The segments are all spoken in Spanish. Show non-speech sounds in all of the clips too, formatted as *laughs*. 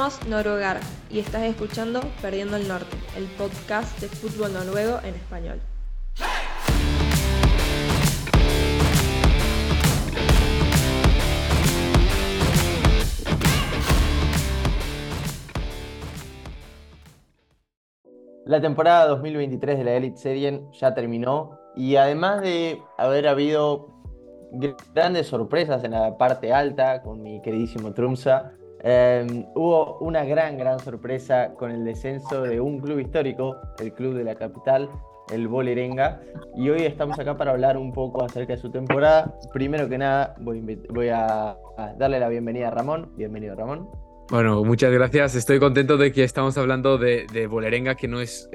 somos Noruegar y estás escuchando Perdiendo el Norte, el podcast de fútbol noruego en español. La temporada 2023 de la Elite Serien ya terminó y además de haber habido grandes sorpresas en la parte alta con mi queridísimo Trumsa, em, hubo una gran, gran sorpresa con el descenso de un club histórico, el club de la capital, el Bolerenga, y hoy estamos acá para hablar un poco acerca de su temporada. Primero que nada, voy, a, a darle la bienvenida a Ramón. Bienvenido, Ramón. Bueno, muchas gracias. Estoy contento de que estamos hablando de, de Bolerenga, que no es,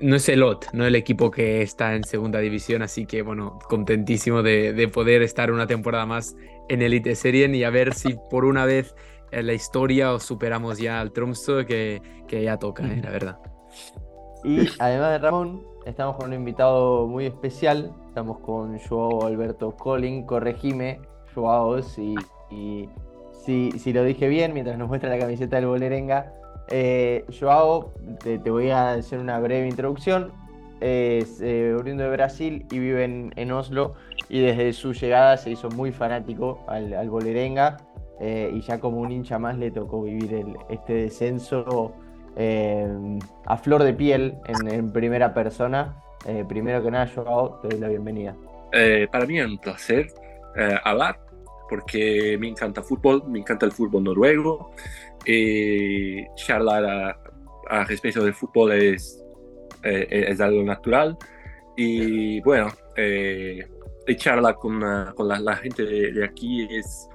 no es el OT, no el equipo que está en segunda división. Así que, bueno, contentísimo de, poder estar una temporada más en Elite Serien y a ver si por una vez en la historia os superamos ya al Tromsø, que, que ya toca, ¿eh? la verdad. Y además de Ramón, estamos con un invitado muy especial. Estamos con Joao Alberto Colin. Corregime, Joao, si. Y si, lo dije bien, mientras nos muestra la camiseta del Bolerenga. Eh, Joao, te, voy a hacer una breve introducción. Es eh, oriundo de Brasil y vive en, Oslo. Y desde su llegada se hizo muy fanático al, Bolerenga. Eh, y ya como un hincha más le tocó vivir este descenso eh, a flor de piel en, primera persona. primero que nada, Joao, te doy la bienvenida. para mí es un placer hablar porque me encanta fútbol, me encanta el fútbol noruego. Eh, charlar a, respecto del fútbol es, eh, es algo natural. Y bueno, eh, charlar con, con la, gente de, aquí es,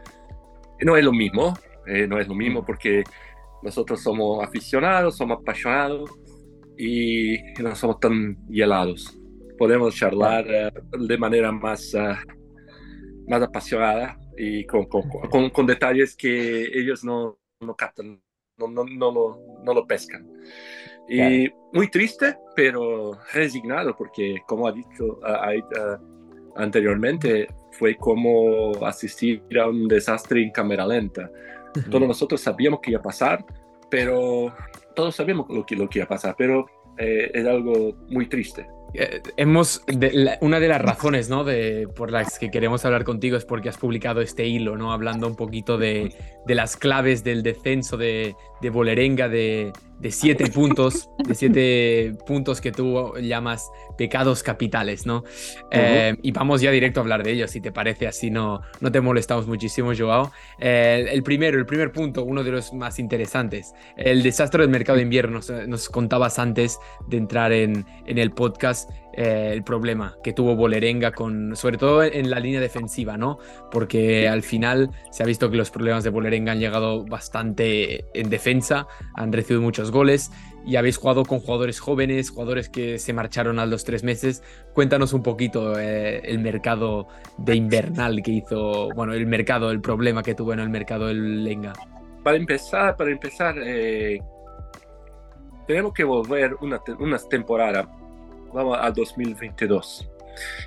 no es lo mismo, eh, no es lo mismo porque nosotros somos aficionados, somos apasionados y no somos tan helados. Podemos charlar de manera más, más apasionada y con, con, con, detalles que ellos no, no captan, no, no, no, lo, no lo pescan. Y muy triste, pero resignado, porque como ha dicho anteriormente, fue como asistir a un desastre en cámara lenta. Todos nosotros sabíamos que iba a pasar, pero todos sabíamos lo que, lo que iba a pasar, pero eh, es algo muy triste. Eh, hemos, una de las razones ¿no? de, por las que queremos hablar contigo es porque has publicado este hilo, ¿no? hablando un poquito de, de las claves del descenso de, de Bolerenga, de, de siete puntos, de siete puntos que tú llamas pecados capitales, ¿no? Eh, y vamos ya directo a hablar de ellos, si te parece, así no, no te molestamos muchísimo, Joao. Eh, el primero, el primer punto, uno de los más interesantes, el desastre del mercado de invierno. Nos, contabas antes de entrar en, en el podcast eh, el problema que tuvo Bolerenga, con, sobre todo en la línea defensiva, ¿no? Porque al final se ha visto que los problemas de Bolerenga han llegado bastante en defensa, han recibido muchos goles y habéis jugado con jugadores jóvenes, jugadores que se marcharon a los tres meses. Cuéntanos un poquito eh, el mercado de invernal que hizo, bueno, el mercado, el problema que tuvo en el mercado el Lenga. Para empezar, para empezar, eh, tenemos que volver una, una temporada vamos al 2022.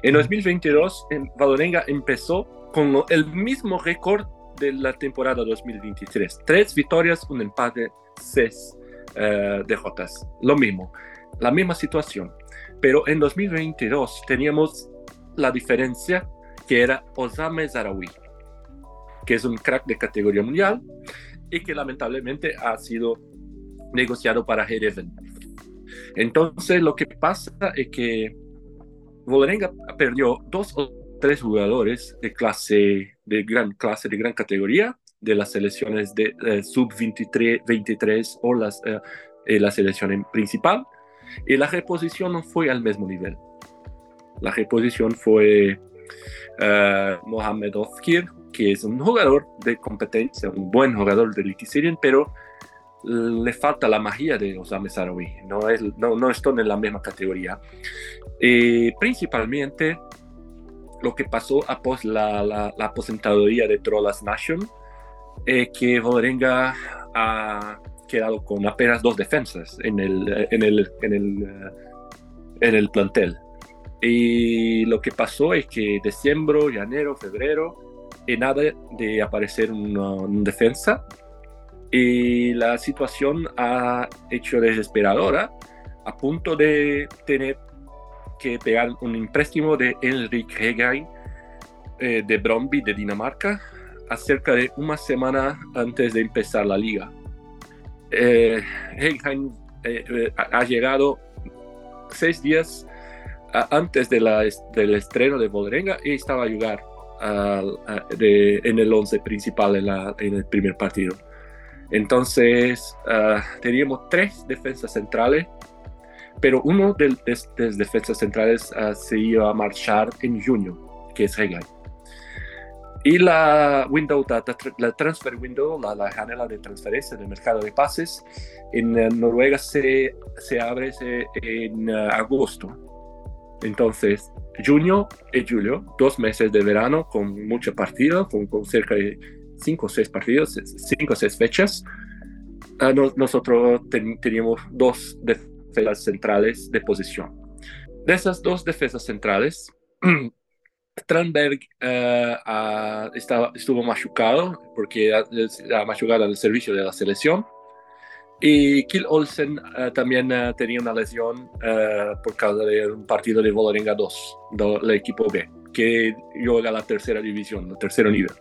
En 2022, Valorenga empezó con el mismo récord de la temporada 2023. Tres victorias, un empate, seis uh, derrotas. Lo mismo, la misma situación. Pero en 2022 teníamos la diferencia que era Osame Zarawi, que es un crack de categoría mundial y que lamentablemente ha sido negociado para Hereven. Entonces lo que pasa es que Volorenga perdió dos o tres jugadores de clase, de gran clase, de gran categoría, de las selecciones de eh, sub-23 23, o las, eh, eh, la selección principal, y la reposición no fue al mismo nivel. La reposición fue Mohamed Ofkir, que es un jugador de competencia, un buen jugador de Elite pero le falta la magia de Osame Sarawi, no, es, no, no están en la misma categoría. Y principalmente lo que pasó após la, la, la aposentadoría de Trollas Nation, eh, que Valerenga ha quedado con apenas dos defensas en el, en el, en el, eh, en el plantel. Y lo que pasó es que diciembre, enero, febrero, y nada de aparecer una, una defensa y la situación ha hecho desesperadora a punto de tener que pegar un empréstimo de Enrique Hegay eh, de Bromby de Dinamarca a cerca de una semana antes de empezar la liga. Eh, Hegay eh, ha llegado seis días antes de la, del estreno de Bolrenga y estaba a jugar en el once principal en, la, en, el primer partido. Entonces ah, teníamos tres defensas centrales pero uno de las defensas centrales uh, se iba a marchar en junio, que es Hegel. Y la window, la, transfer window, la, la, janela de transferencia del mercado de pases en uh, Noruega se, se abre en uh, agosto. Entonces, junio y julio, dos meses de verano con mucho partido, con, con cerca de cinco o seis partidos, cinco o seis fechas. nosotros teníamos dos defensas centrales de posición. De esas dos defensas centrales, *clears throat* Tranberg uh, estaba, estuvo machucado porque ha machucado el servicio de la selección. Y Kill Olsen uh, también uh, tenía una lesión por causa de un partido de Volarenga 2, del equipo B, que juega la tercera división, el tercer nivel.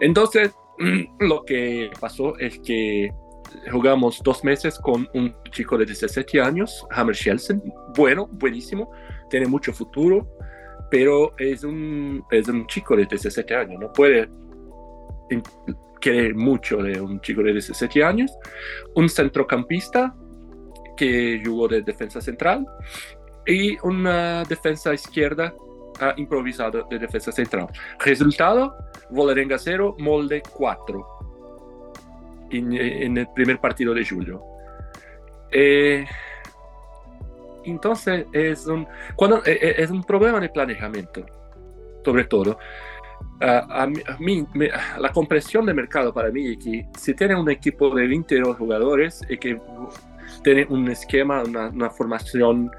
Entonces, *clears throat* lo que pasó es que jugamos dos meses con un chico de 17 años, Hammer Shelsen, bueno, buenísimo, tiene mucho futuro, pero es un, es un chico de 17 años, no puede querer mucho de un chico de 17 años, un centrocampista que jugó de defensa central y una defensa izquierda uh, improvisada de defensa central. Resultado, Volarenga 0, molde 4 en, el primer partido de julio. Eh, entonces es un, cuando, eh, eh, es un problema de planeamiento, sobre todo. a, mí, la comprensión de mercado para mí es que si tiene un equipo de 22 jugadores y que tiene un esquema, una, una formación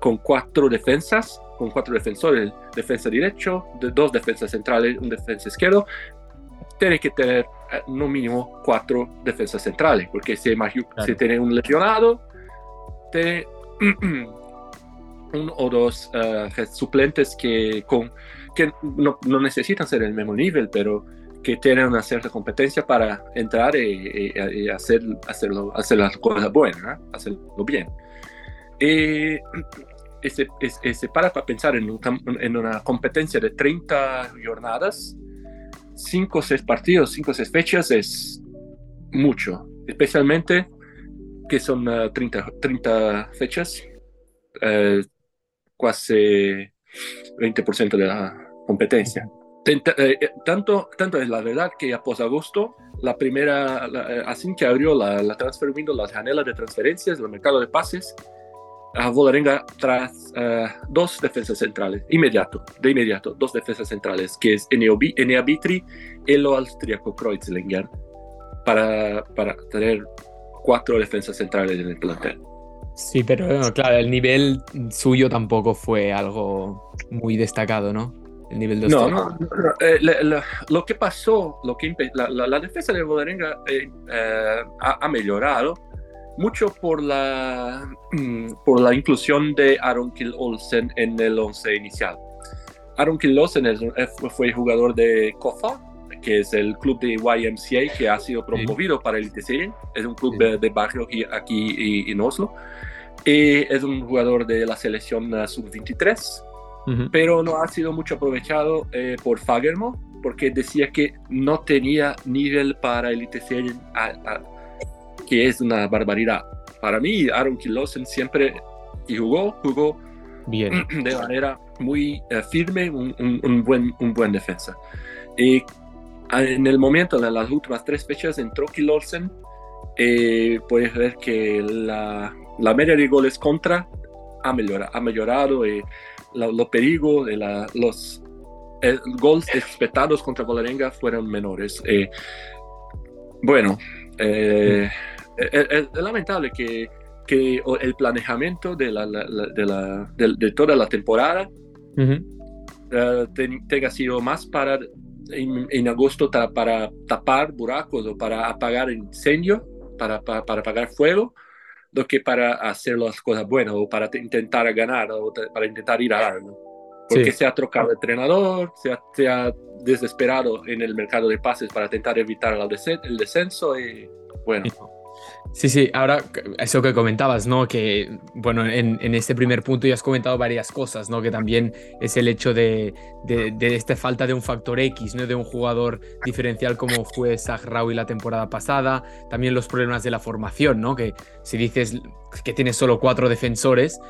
con cuatro defensas, con cuatro defensores, defensa derecho, de dos defensas centrales, un defensa izquierdo, tiene que tener eh, no mínimo cuatro defensas centrales, porque si, si tiene un lesionado, tiene *clears throat* uno o dos uh, suplentes que, con, que no, no, necesitan ser el mismo nivel, pero que tienen una cierta competencia para entrar y, y, hacer, hacerlo, hacer las cosas buenas, hacerlo bien. Y *clears throat* ese, ese, para, para pensar en, un, en una competencia de 30 jornadas, cinco o seis partidos, cinco o seis fechas es mucho, especialmente que son 30, ah, 30, fechas, uh, casi 20% de la competencia. Tenta, eh, eh, tanto, tanto es la verdad que a posagosto, la primera, la, así que abrió la, la transfer window, las janelas de transferencias, el mercado de pases, a Volarenga tras uh, dos defensas centrales, inmediato, de inmediato, dos defensas centrales, que es Enea Vitri y lo austríaco Kreuzlinger, para, para tener cuatro defensas centrales en el plantel. Sí, pero claro, el nivel suyo tampoco fue algo muy destacado, ¿no? El nivel de no, no, no, eh, lo que pasó, lo que la, la, defensa de Volarenga eh, ha, ha, mejorado, mucho por la, *clears throat* por la inclusión de Aaron Kill Olsen en el once inicial. Aaron Kill Olsen fue jugador de Kofa, que es el club de YMCA que ha sido promovido para el ITC, es un club de, barrio aquí, en Oslo. Y es un jugador de la selección uh, sub-23, pero no ha sido mucho aprovechado eh, por Fagermo, porque decía que no tenía nivel para el ITC que es una barbaridad. Para mí, Aaron Kilosen siempre y jugó, jugó Bien. *clears throat* de manera muy uh, firme, un, un, un, buen, un buen defensa. Y en el momento, de las últimas tres fechas, entró Kilolsen. Eh, puedes ver que la, la, media de goles contra ha mejorado, ha mejorado y los peligros de la, los eh, goles expectados contra Volarenga fueron menores. Eh, bueno, eh, es, lamentable que, que el planeamiento de, la, de, la, de, toda la temporada uh, tenga sido más para en, en agosto ta- para tapar buracos o para apagar incendio, para, para, para apagar fuego, do que para hacer las cosas buenas o para te- intentar ganar o para intentar ir a algo. Porque Sí. se ha trocado el entrenador, se ha, se ha desesperado en el mercado de pases para intentar evitar el descenso y bueno. Sí, sí, ahora eso que comentabas, ¿no? Que, bueno, en, en este primer punto ya has comentado varias cosas, ¿no? Que también es el hecho de, de, de esta falta de un factor X, ¿no? De un jugador diferencial como fue Sahraoui la temporada pasada, también los problemas de la formación, ¿no? Que si dices que tienes solo cuatro defensores,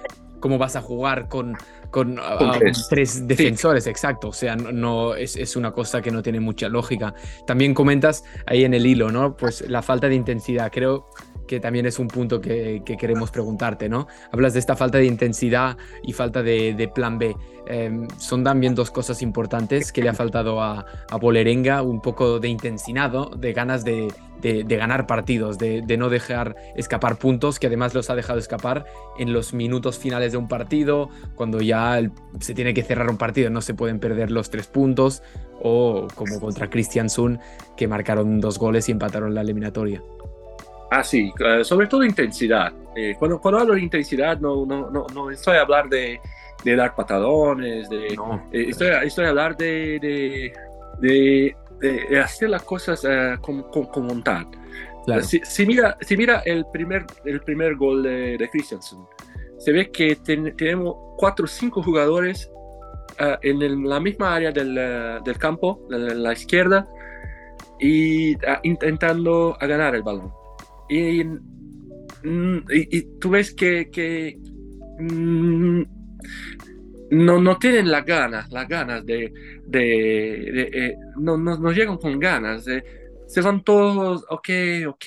¿cómo vas a jugar con, con, a- Con a tres. tres defensores? Exacto, o sea, no, no- es, es una cosa que no tiene mucha lógica. También comentas ahí en el hilo, ¿no? Pues la falta de intensidad. Creo que también es un punto que, que queremos preguntarte, ¿no? Hablas de esta falta de intensidad y falta de, plan B. Eh, son también dos cosas importantes que le ha faltado a, Bolerenga, un poco de intensidad, de ganas de, de- ganar partidos, de, no dejar escapar puntos, que además los ha dejado escapar en los minutos finales de un partido, cuando ya se tiene que cerrar un partido, no se pueden perder los tres puntos, o como contra Christian Sun, que marcaron dos goles y empataron la eliminatoria. Ah, sí, eh, sobre todo intensidad. Eh, cuando, cuando hablo de intensidad, no, no, no, no estoy a hablar de, de dar patadones, de, No. eh, estoy, estoy a hablar de, de, de- hacer las cosas eh, con, con, con voluntad. Claro. Si, si mira, si mira el primer, el primer gol de, de Christensen, se ve que ten- tenemos cuatro o cinco jugadores ah, en el- la misma área del, del campo, en la, la izquierda, y intentando a ganar el balón. Y, mm, y- tú ves que, que, mm, no, no tienen las ganas, las ganas de, de, eh, no, no, llegan con ganas. de- se van todos, ok, ok,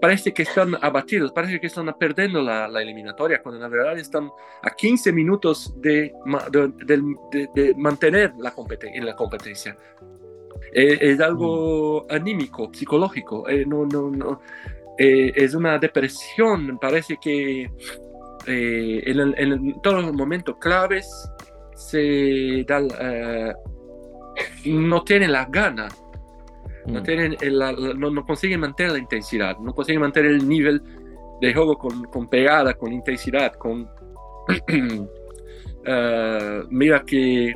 parece que están abatidos, parece que están perdiendo la, eliminatoria, cuando en la verdad están a 15 minutos de, de, mantener la competencia. Eh, es algo anímico, psicológico, eh, no, no, no, eh, es una depresión, parece que en, el- en todos los momentos claves se da, no tienen las ganas no, Mm. tienen el- la- no, no consiguen mantener la intensidad, no consiguen mantener el nivel de juego con, con pegada, con intensidad, con... *clears throat* Mira que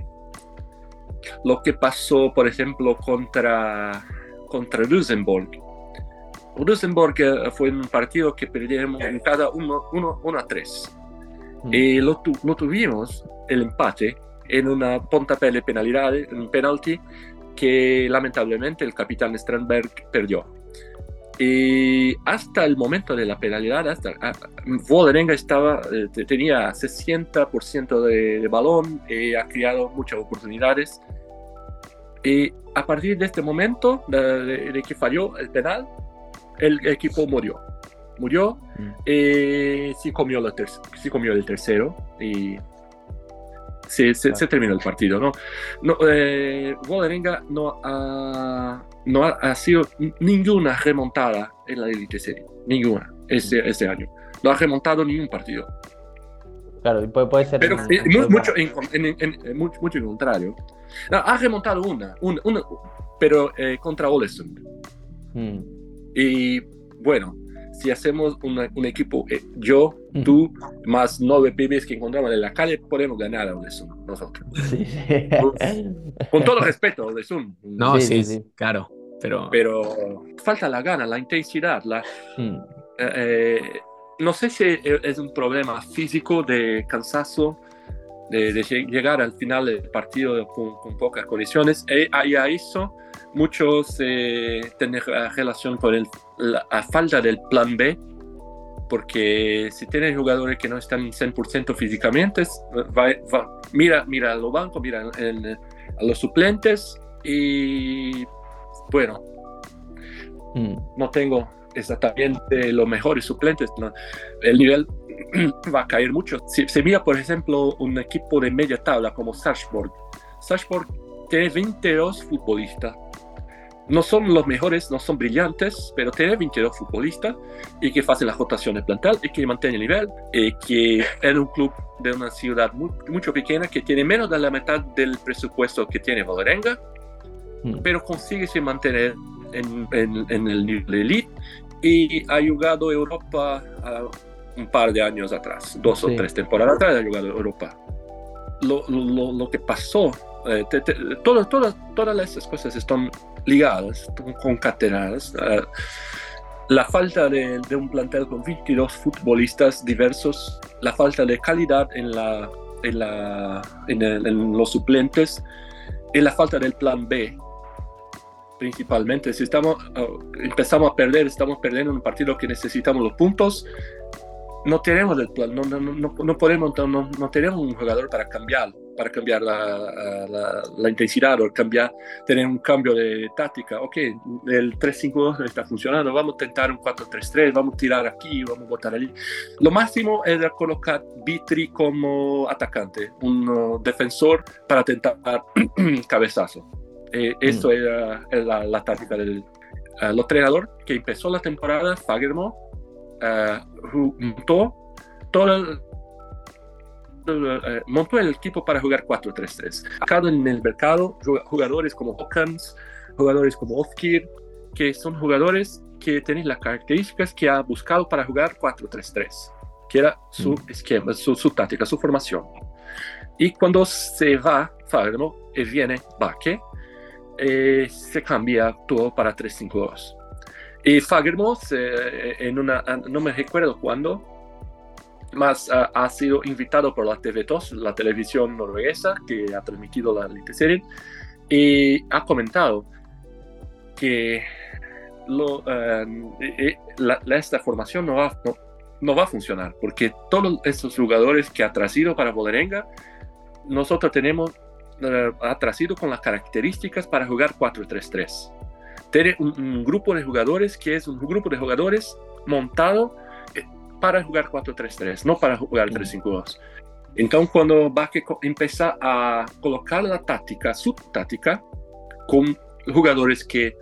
lo que pasó, por ejemplo, contra, contra Rosenborg. Rosenborg eh, fue un partido que perdimos en cada uno, uno, uno a tres. Mm. Y lo, tu- lo tuvimos, el empate, en una de penalidad, en un penalti, que lamentablemente el capitán Strandberg perdió. Y hasta el momento de la penalidad, hasta ah, Vålerenga estaba, eh, te- tenía 60% de, de balón y ha creado muchas oportunidades. Y a partir de este momento, de, de- de que falló el penal, el equipo murió. Murió Mm. y sí comió, la sí comió el tercero y se, se- se terminó el partido. ¿no? No, eh, no ha, no ha, ha sido ninguna remontada en la Elite Serie. Ninguna este, este año. No ha remontado ningún partido. Claro, puede, puede ser. Pero eh, mucho, en, en- en- en- mucho, mucho contrario. No, ha remontado una, una, una, pero eh, contra Olesund. Mm. Y bueno, si hacemos una- un equipo, eh, yo, tú, más nueve pibes que encontramos en la calle, podemos ganar a Olesund, nosotros. Sí, sí. Con todo respeto a Olesund. No, Sí, sí, sí, claro. Pero, Pero falta la gana, la intensidad. La, Mm. eh, eh, no sé si es un problema físico de cansancio, de, de lleg- llegar al final del partido con, con pocas condiciones. Y ahí a eso muchos eh, tienen relación con el- la, la falta del plan B, porque si tienes jugadores que no están 100% físicamente, va- va- mira, mira a los bancos, mira en- a los suplentes y bueno, Mm. no tengo exactamente los mejores suplentes. ¿no? El nivel *clears throat* va a caer mucho. Si se mira, por ejemplo, un equipo de media tabla como Sarpsborg. Sarpsborg tiene 22 futbolistas. No son los mejores, no son brillantes, pero tiene 22 futbolistas y que hacen las rotaciones plantel y que mantienen el nivel. Y que es un club de una ciudad muy, mucho pequeña que tiene menos de la mitad del presupuesto que tiene Vålerenga mm. pero consigue mantener en, en, el nivel elite y ha jugado Europa un par de años atrás, dos o tres temporadas atrás ha jugado Europa. Lo, lo, lo que pasó, eh, todas, todas, todas esas cosas están ligadas, concatenadas. Uh, la falta de, de, un plantel con 22 futbolistas diversos, la falta de calidad en, la, en, la, en, en los suplentes y la falta del plan B principalmente. Si estamos, uh, empezamos a perder, estamos perdiendo un partido que necesitamos los puntos, no tenemos el plan, no, no, no, no podemos, no, no, tenemos un jugador para cambiar, para cambiar la, la, la, intensidad o cambiar, tener un cambio de táctica. Ok, el 3-5-2 está funcionando, vamos a intentar un 4-3-3, vamos a tirar aquí, vamos a botar allí. Lo máximo es colocar Vitri como atacante, un defensor para tentar *clears throat* cabezazo. Eh, eso mm. era, era, la, táctica del uh, entrenador que empezó la temporada, Fagermo, uh, montó todo el, uh, montó el equipo para jugar 4-3-3. Acá en el mercado, jugadores como Hawkins, jugadores como Ofkir, que son jugadores que tienen las características que ha buscado para jugar 4-3-3, que era su mm. esquema, su, su, táctica, su formación. Y cuando se va Fagermo y viene Baque, eh, se cambia todo para 352. Y Fagermo, en una, no me recuerdo cuándo, más ha sido invitado por la TV2, la televisión norueguesa que ha transmitido la Serie, y ha comentado que eh, esta formación no va, no, no, va a funcionar, porque todos estos jugadores que ha traído para Boderenga, nosotros tenemos eh, ha traído con las características para jugar 4-3-3. Tiene un, grupo de jugadores que es un grupo de jugadores montado eh, para jugar 4-3-3, no para jugar 3-5-2. Entonces, cuando va a empezar a colocar la táctica, su táctica, con jugadores que,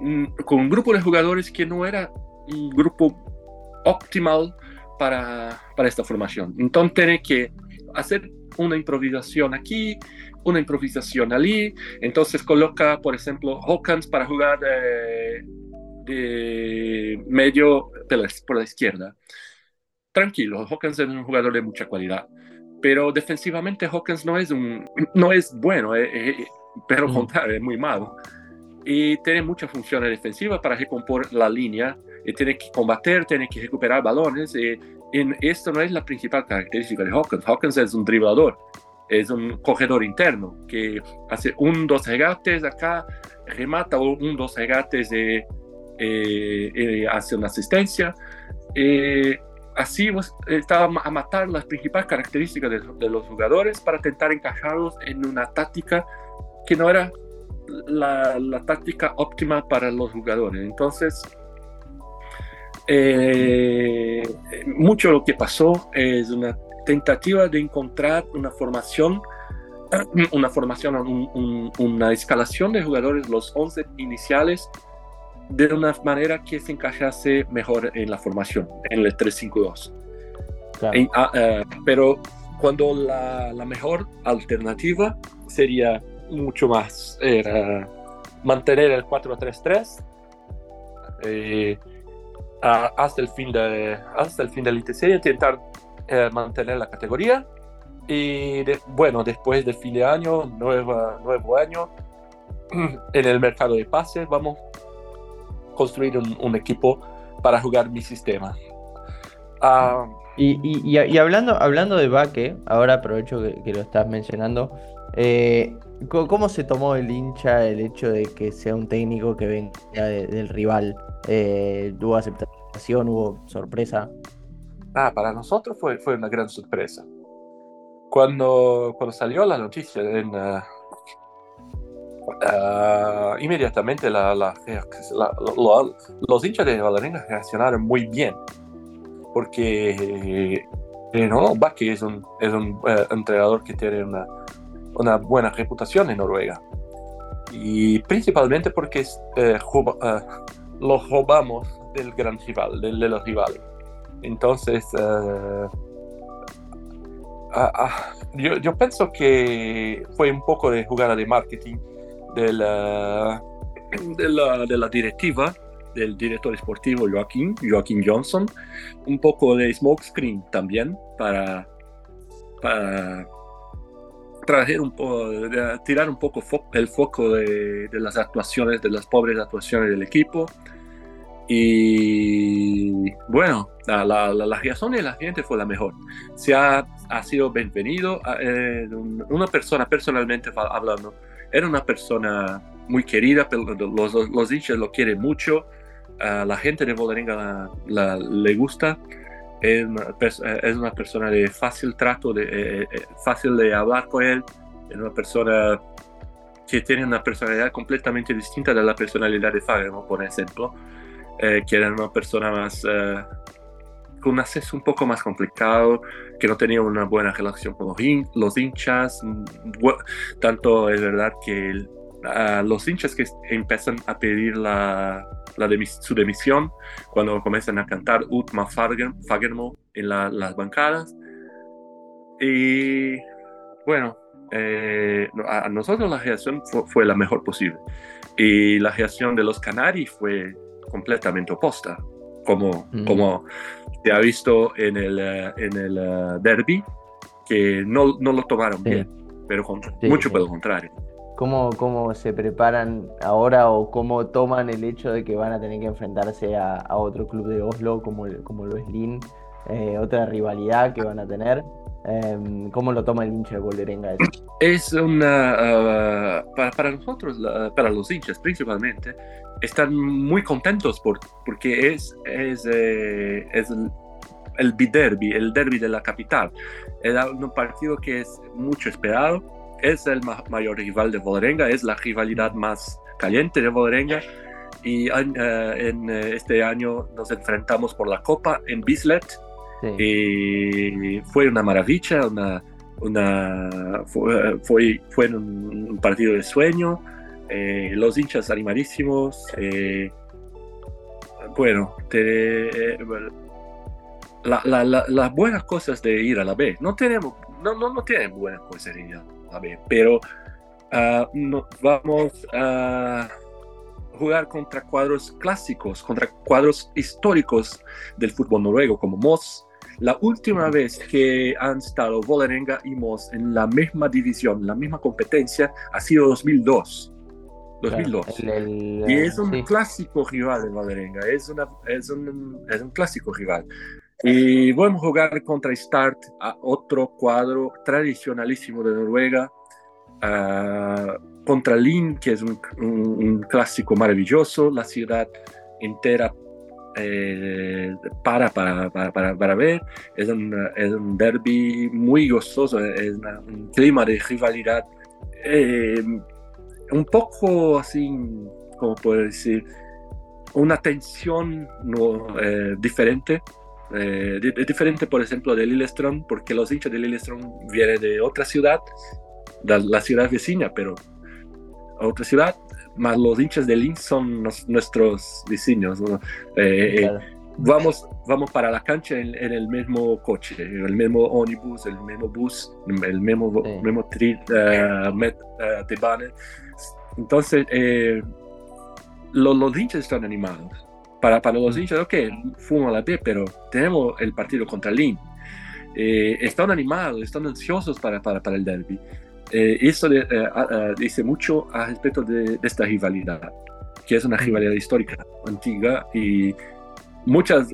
mm, con un grupo de jugadores que no era un grupo optimal para, para esta formación. Entonces, tiene que hacer una improvisación aquí, una improvisación allí, entonces coloca, por ejemplo, Hawkins para jugar de, de medio por la izquierda. Tranquilo, Hawkins es un jugador de mucha cualidad, pero defensivamente Hawkins no es, un, no es bueno, eh, eh, eh, pero contrario, es muy malo. Y tiene muchas funciones defensivas para recomponer la línea, y tiene que combatir, tiene que recuperar balones. Y, y esto no es la principal característica de Hawkins. Hawkins es un driblador, es un cogedor interno que hace un, dos regates acá, remata un, dos regates y eh, eh, hace una asistencia. Eh, así estaba a matar las principales características de, los jugadores para intentar encajarlos en una táctica que no era la, la táctica óptima para los jugadores. Entonces, mucho lo que pasó es una tentativa de encontrar una formación, *clears throat* una formación, una escalación de jugadores, los 11 iniciales, de una manera que se encajase mejor en la formación, en el 3-5-2. Ah, eh, pero cuando la, la, mejor alternativa sería mucho más era mantener el 4-3-3 eh, hasta el fin de hasta el fin de la intentar eh, mantener la categoría. Y bueno, después del fin de año, nueva, nuevo año, *clears throat* en el mercado de pases vamos a construir un, equipo para jugar mi sistema. Ah, y, y, y, hablando, hablando de Baque, ahora aprovecho que, lo estás mencionando, eh, ¿cómo se tomó el hincha el hecho de que sea un técnico que venga del rival? Eh, ¿Hubo aceptación? ¿Hubo sorpresa? Ah, para nosotros fue, fue una gran sorpresa. Cuando, cuando salió la noticia, en, uh, uh, inmediatamente la, la, la, los hinchas de Valerina reaccionaron muy bien, porque eh, no, Baki es un, es un uh, entrenador que tiene una, una, buena reputación en Noruega. Y principalmente porque eh, lo robamos del gran rival, del, de los rivales. Entonces, uh, uh, yo, yo, pienso que fue un poco de jugada de marketing de la, *clears throat* de la, de la directiva, del director esportivo Joaquín, Joaquín Johnson, un poco de smokescreen también para, para traer un poco, tirar un poco el foco de, de, las actuaciones, de las pobres actuaciones del equipo. Y bueno, la, la, la, reacción de la gente fue la mejor. Se ha, ha sido bienvenido. Eh, una persona, personalmente hablando, era una persona muy querida, los, los hinchas lo quieren mucho. A la gente de Bolerenga le gusta. Es una, es una, persona de fácil trato, de, eh, eh, fácil de hablar con él. Es una persona que tiene una personalidad completamente distinta de la personalidad de Fagermo, por ejemplo eh, que era una persona más eh, con un acceso un poco más complicado, que no tenía una buena relación con los, hinchas. Mm, tanto es verdad que los hinchas que empiezan a pedir la, su demisión cuando comienzan a cantar Utma Fagermo en las bancadas. Y bueno, eh, a nosotros la reacción fue, fue, la mejor posible. Y la reacción de los Canaris fue completamente opuesta, como, mm. como se ha visto en el, eh, en el eh, derby, que no, no lo tomaron bien, pero mucho por el contrario. ¿Cómo, ¿Cómo se preparan ahora o cómo toman el hecho de que van a tener que enfrentarse a, a otro club de Oslo como, como lo es Lin? Eh, otra rivalidad que van a tener. Em, ¿Cómo lo toma el hincha de Bolerenga? Es una. Ah, para, para, nosotros, para los hinchas principalmente, están muy contentos por, porque es, es, eh, es el, el biderby, el derby de la capital. Es un partido que es mucho esperado, es el mayor rival de Bolerenga, es la rivalidad más caliente de Bolerenga. Y eh, en eh, este año nos enfrentamos por la Copa en Bislett. Y fue una maravilla, una, una, fue, fue, fue un partido de sueño eh, los hinchas animadísimos. Eh, bueno, las buenas cosas de ir a la B. No tenemos, no, no, no tienen buenas cosas B, pero uh, no, vamos a jugar contra cuadros clásicos, contra cuadros históricos del fútbol noruego, como Moss. La última vez que han estado Vålerenga y Moss en la misma división, la misma competencia, ha sido 2002. 2002. y es un clásico rival de Valerenga, es, una, es, un, es un clásico rival. Y vamos a jugar contra Start, a otro cuadro tradicionalísimo de Noruega, contra Lin, que es un, un, clásico maravilloso, la ciudad entera eh, para, para, para, para, ver, es un, es un derby muy gozoso, es un clima de rivalidad eh, un poco así, como puedo decir, una tensión no, eh, diferente. Eh, diferente, por ejemplo, de Lillestrøm, porque los hinchas de Lillestrøm vienen de otra ciudad, de la ciudad vecina, pero otra ciudad, más los hinchas de Linz son nuestros vecinos. Eh, vamos, vamos para la cancha en, el mismo coche, el mismo ónibus, el mismo bus, el mismo, mismo tri, met, entonces, eh, los, los, hinchas están animados. Para, para los hinchas, ok, fumo la B, pero tenemos el partido contra Lin. Eh, están animados, están ansiosos para, para, para el derby. Eh, eso dice mucho al respecto de, esta rivalidad, que es una rivalidad histórica, antigua, y muchas,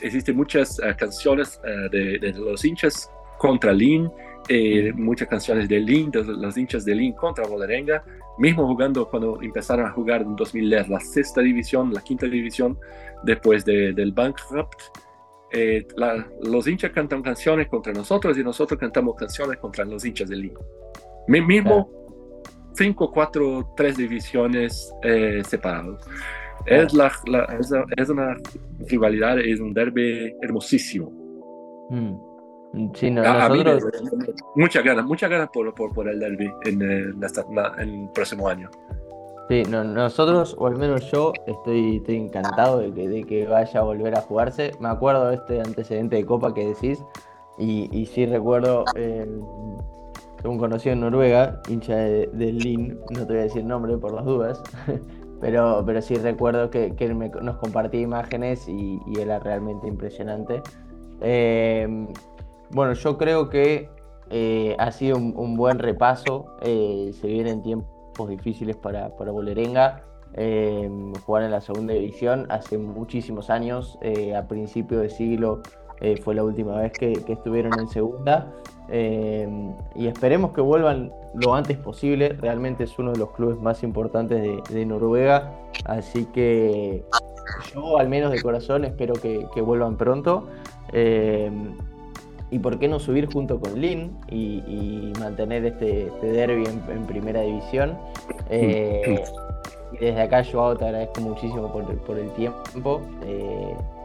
existen muchas canciones de, de, los hinchas contra Lin, muchas canciones de Lin, de los hinchas de Lin contra Bolerenga, mismo jugando cuando empezaron a jugar en 2010 la sexta división, la quinta división, después de, del bankrupt, eh, los hinchas cantan canciones contra nosotros y nosotros cantamos canciones contra los hinchas del Lima. Mismo cinco, cuatro, tres divisiones eh, separados. Es, la, es, una rivalidad, es un derby hermosísimo. Mm. Sí, nosotros... muchas ganas, muchas ganas por, por, el derby en, el próximo año. Sí, nosotros, o al menos yo, estoy, estoy encantado de que, de que vaya a volver a jugarse. Me acuerdo de este antecedente de Copa que decís, y, y sí recuerdo eh, un conocido en Noruega, hincha de Lin, no te voy a decir nombre por las dudas, *laughs* pero, pero sí recuerdo que, él nos compartía imágenes y, era realmente impresionante. Eh, bueno, yo creo que eh, ha sido un, buen repaso, eh, se vienen tiempos difíciles para, Bolerenga. jugar en la segunda división hace muchísimos años, a principio de siglo fue la última vez que, estuvieron en segunda eh, y esperemos que vuelvan lo antes posible. Realmente es uno de los clubes más importantes de, Noruega. Así que yo, al menos de corazón, espero que, vuelvan pronto. Eh, y por qué no subir junto con Lin y, mantener este, este derby en, primera división. Eh, desde acá, Joao, te agradezco muchísimo por, el tiempo.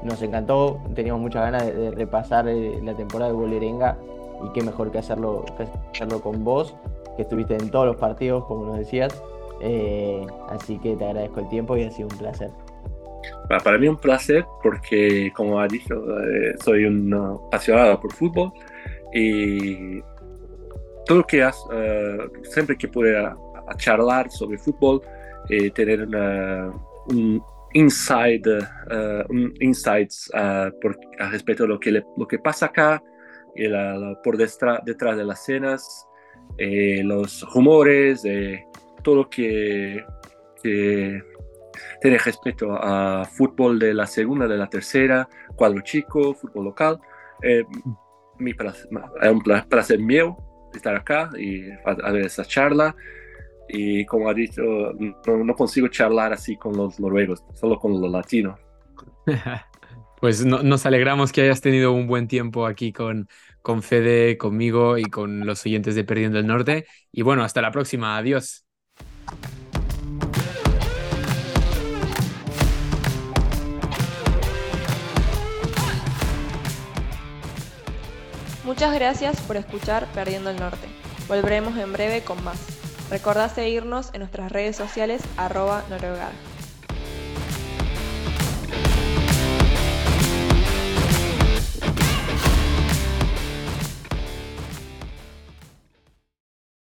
nos encantó, teníamos muchas ganas de, repasar la temporada de Bolerenga y qué mejor que hacerlo, hacerlo con vos, que estuviste en todos los partidos, como nos decías. Eh, así que te agradezco el tiempo y ha sido un placer. Para mí un placer porque, como ha dicho, eh, soy un apasionado por fútbol y todo lo que has, eh, siempre que pueda charlar sobre fútbol, tener un inside, un insights por, respecto a lo que, lo que pasa acá, por detrás, detrás de las escenas, eh, los rumores, eh, todo lo que, tiene respecto a fútbol de la segunda, de la tercera, cuadro chico, fútbol local. Eh, mi es un placer mío estar acá y hacer esa charla. Y como ha dicho, no, no consigo charlar así con los noruegos, solo con los latinos. *laughs* Pues nos alegramos que hayas tenido un buen tiempo aquí con, con Fede, conmigo y con los oyentes de Perdiendo el Norte. Y bueno, hasta la próxima. Adiós. Muchas gracias por escuchar Perdiendo el Norte. Volveremos en breve con más. Recordá seguirnos en nuestras redes sociales arroba noruegar.